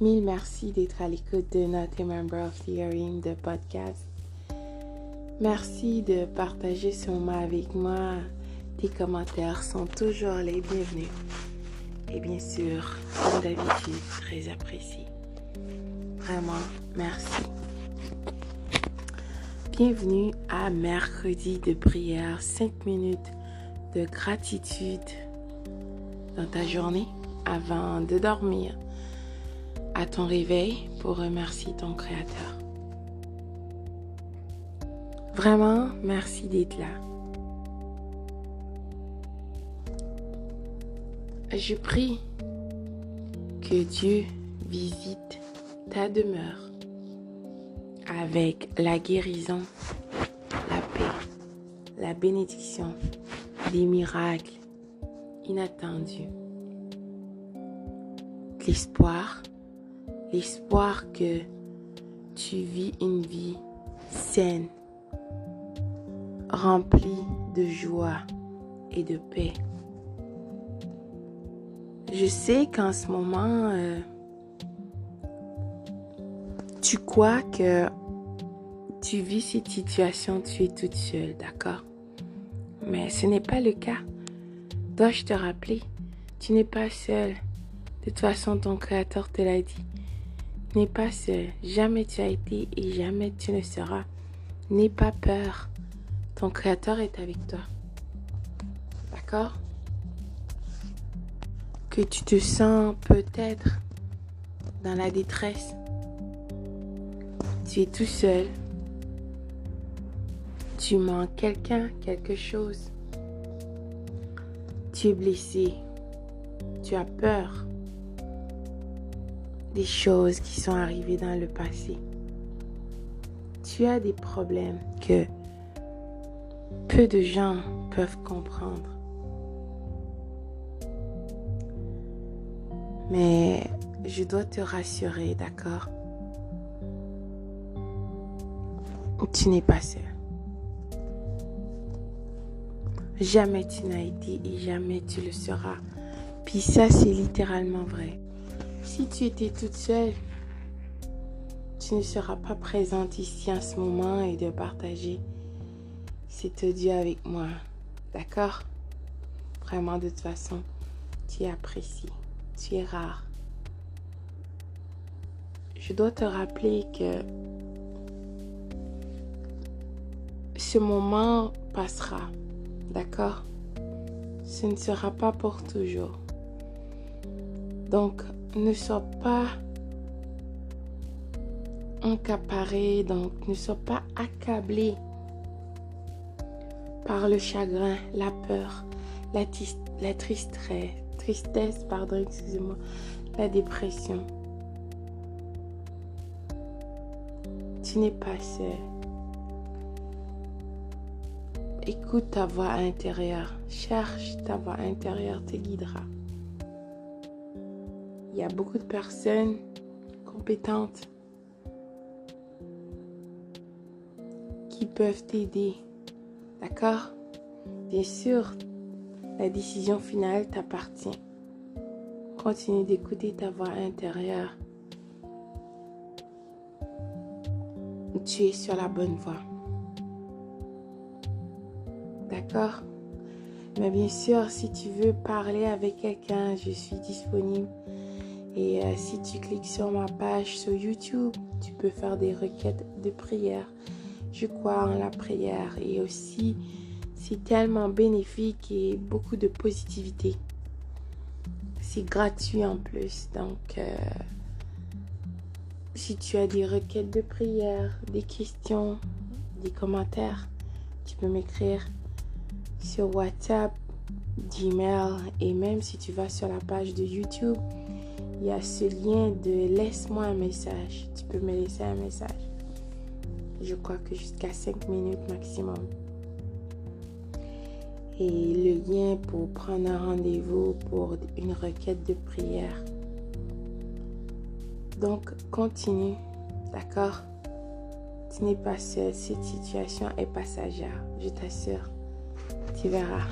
Mille merci d'être à l'écoute de notre Member of the Hearing de podcast. Merci de partager ce moment avec moi. Tes commentaires sont toujours les bienvenus. Et bien sûr, comme d'habitude, très apprécié. Vraiment, merci. Bienvenue à mercredi de prière, 5 minutes de gratitude dans ta journée avant de dormir. À ton réveil pour remercier ton Créateur. Vraiment, merci d'être là. Je prie que Dieu visite ta demeure avec la guérison, la paix, la bénédiction, des miracles inattendus. L'espoir, l'espoir que tu vis une vie saine, remplie de joie et de paix. Je sais qu'en ce moment, euh, tu crois que tu vis cette situation, tu es toute seule, d'accord? Mais ce n'est pas le cas. Dois-je te rappeler? Tu n'es pas seule. De toute façon, ton Créateur te l'a dit. N'aie pas seul. Jamais tu as été et jamais tu ne seras. N'aie pas peur. Ton Créateur est avec toi. D'accord? Que tu te sens peut-être dans la détresse. Tu es tout seul tu manques quelqu'un, quelque chose. Tu es blessé. Tu as peur des choses qui sont arrivées dans le passé. Tu as des problèmes que peu de gens peuvent comprendre. Mais je dois te rassurer, d'accord? Tu n'es pas seul. Jamais tu n'as été et jamais tu le seras. Puis ça, c'est littéralement vrai. Si tu étais toute seule, tu ne seras pas présente ici en ce moment et de partager cet audio avec moi. D'accord? Vraiment, de toute façon, tu es apprécié. Tu es rare. Je dois te rappeler que ce moment passera. D'accord? Ce ne sera pas pour toujours. Donc, ne sois pas encaparé, donc ne sois pas accablé par le chagrin, la peur, la, tristesse, tristesse, pardon, excusez-moi, la dépression. Tu n'es pas seul. Écoute ta voix intérieure. Cherche ta voix intérieure te guidera. Il y a beaucoup de personnes compétentes qui peuvent t'aider. D'accord? Bien sûr, la décision finale t'appartient. Continue d'écouter ta voix intérieure. Tu es sur la bonne voie. D'accord? Mais bien sûr, si tu veux parler avec quelqu'un, je suis disponible. Et euh, si tu cliques sur ma page sur YouTube, tu peux faire des requêtes de prière. Je crois en la prière et aussi c'est tellement bénéfique et beaucoup de positivité. C'est gratuit en plus. Donc, euh, si tu as des requêtes de prière, des questions, des commentaires, tu peux m'écrire sur WhatsApp, Gmail et même si tu vas sur la page de YouTube, il y a ce lien de laisse-moi un message. Tu peux me laisser un message. Je crois que jusqu'à 5 minutes maximum. Et le lien pour prendre un rendez-vous pour une requête de prière. Donc, continue. D'accord? Tu n'es pas seul. Cette situation est passagère. Je t'assure. Tu verras.